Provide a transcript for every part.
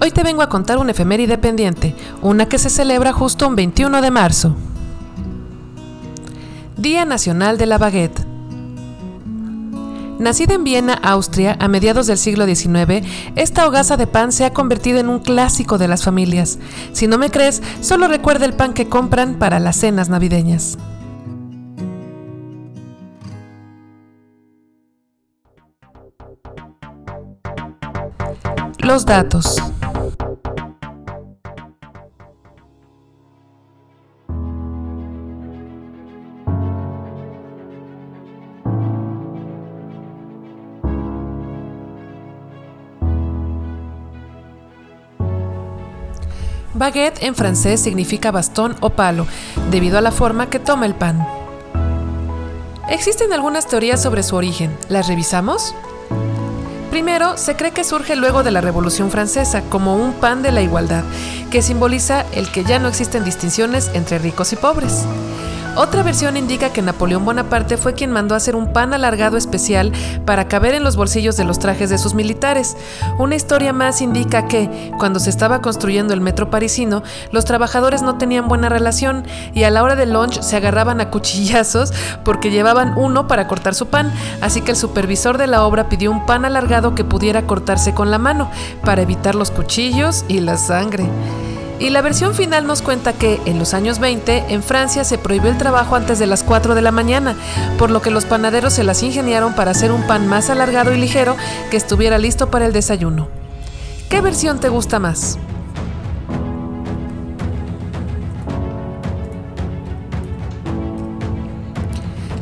Hoy te vengo a contar una efeméride pendiente, una que se celebra justo un 21 de marzo. Día Nacional de la Baguette. Nacida en Viena, Austria, a mediados del siglo XIX, esta hogaza de pan se ha convertido en un clásico de las familias. Si no me crees, solo recuerda el pan que compran para las cenas navideñas. Los datos. Baguette en francés significa bastón o palo, debido a la forma que toma el pan. Existen algunas teorías sobre su origen. ¿Las revisamos? Primero, se cree que surge luego de la Revolución Francesa como un pan de la igualdad, que simboliza el que ya no existen distinciones entre ricos y pobres. Otra versión indica que Napoleón Bonaparte fue quien mandó hacer un pan alargado especial para caber en los bolsillos de los trajes de sus militares. Una historia más indica que, cuando se estaba construyendo el metro parisino, los trabajadores no tenían buena relación y a la hora del lunch se agarraban a cuchillazos porque llevaban uno para cortar su pan, así que el supervisor de la obra pidió un pan alargado que pudiera cortarse con la mano para evitar los cuchillos y la sangre. Y la versión final nos cuenta que en los años 20 en Francia se prohibió el trabajo antes de las 4 de la mañana, por lo que los panaderos se las ingeniaron para hacer un pan más alargado y ligero que estuviera listo para el desayuno. ¿Qué versión te gusta más?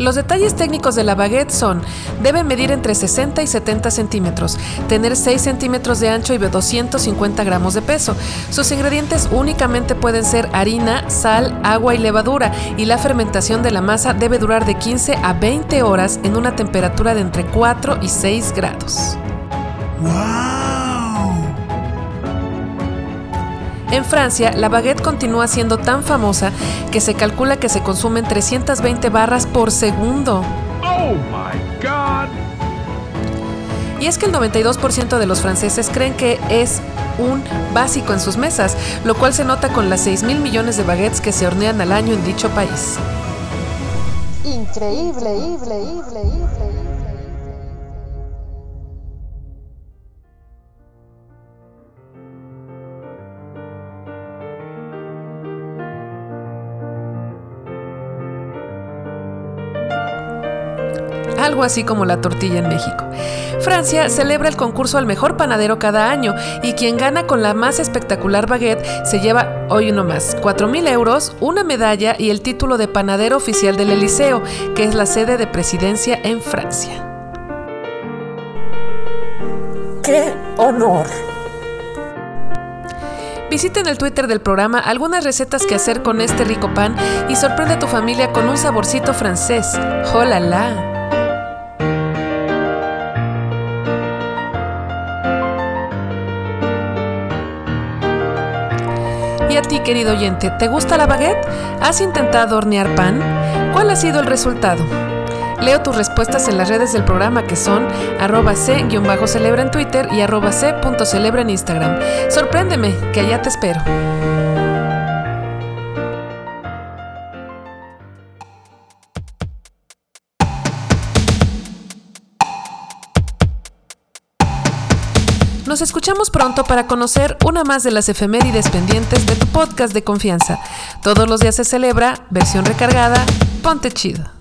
Los detalles técnicos de la baguette son, debe medir entre 60 y 70 centímetros, tener 6 centímetros de ancho y 250 gramos de peso. Sus ingredientes únicamente pueden ser harina, sal, agua y levadura, y la fermentación de la masa debe durar de 15 a 20 horas en una temperatura de entre 4 y 6 grados. En Francia, la baguette continúa siendo tan famosa que se calcula que se consumen 320 barras por segundo. Oh y es que el 92% de los franceses creen que es un básico en sus mesas, lo cual se nota con las 6 mil millones de baguettes que se hornean al año en dicho país. Increíble, increíble, increíble. Algo así como la tortilla en México. Francia celebra el concurso al mejor panadero cada año y quien gana con la más espectacular baguette se lleva, hoy uno más, 4.000 euros, una medalla y el título de panadero oficial del Eliseo, que es la sede de presidencia en Francia. ¡Qué honor! Visiten el Twitter del programa algunas recetas que hacer con este rico pan y sorprende a tu familia con un saborcito francés. ¡Hola Y a ti, querido oyente, ¿te gusta la baguette? ¿Has intentado hornear pan? ¿Cuál ha sido el resultado? Leo tus respuestas en las redes del programa que son arroba c-celebra en Twitter y arroba c.celebra en Instagram. Sorpréndeme, que allá te espero. Nos escuchamos pronto para conocer una más de las efemérides pendientes de tu podcast de confianza. Todos los días se celebra, versión recargada, ponte chido.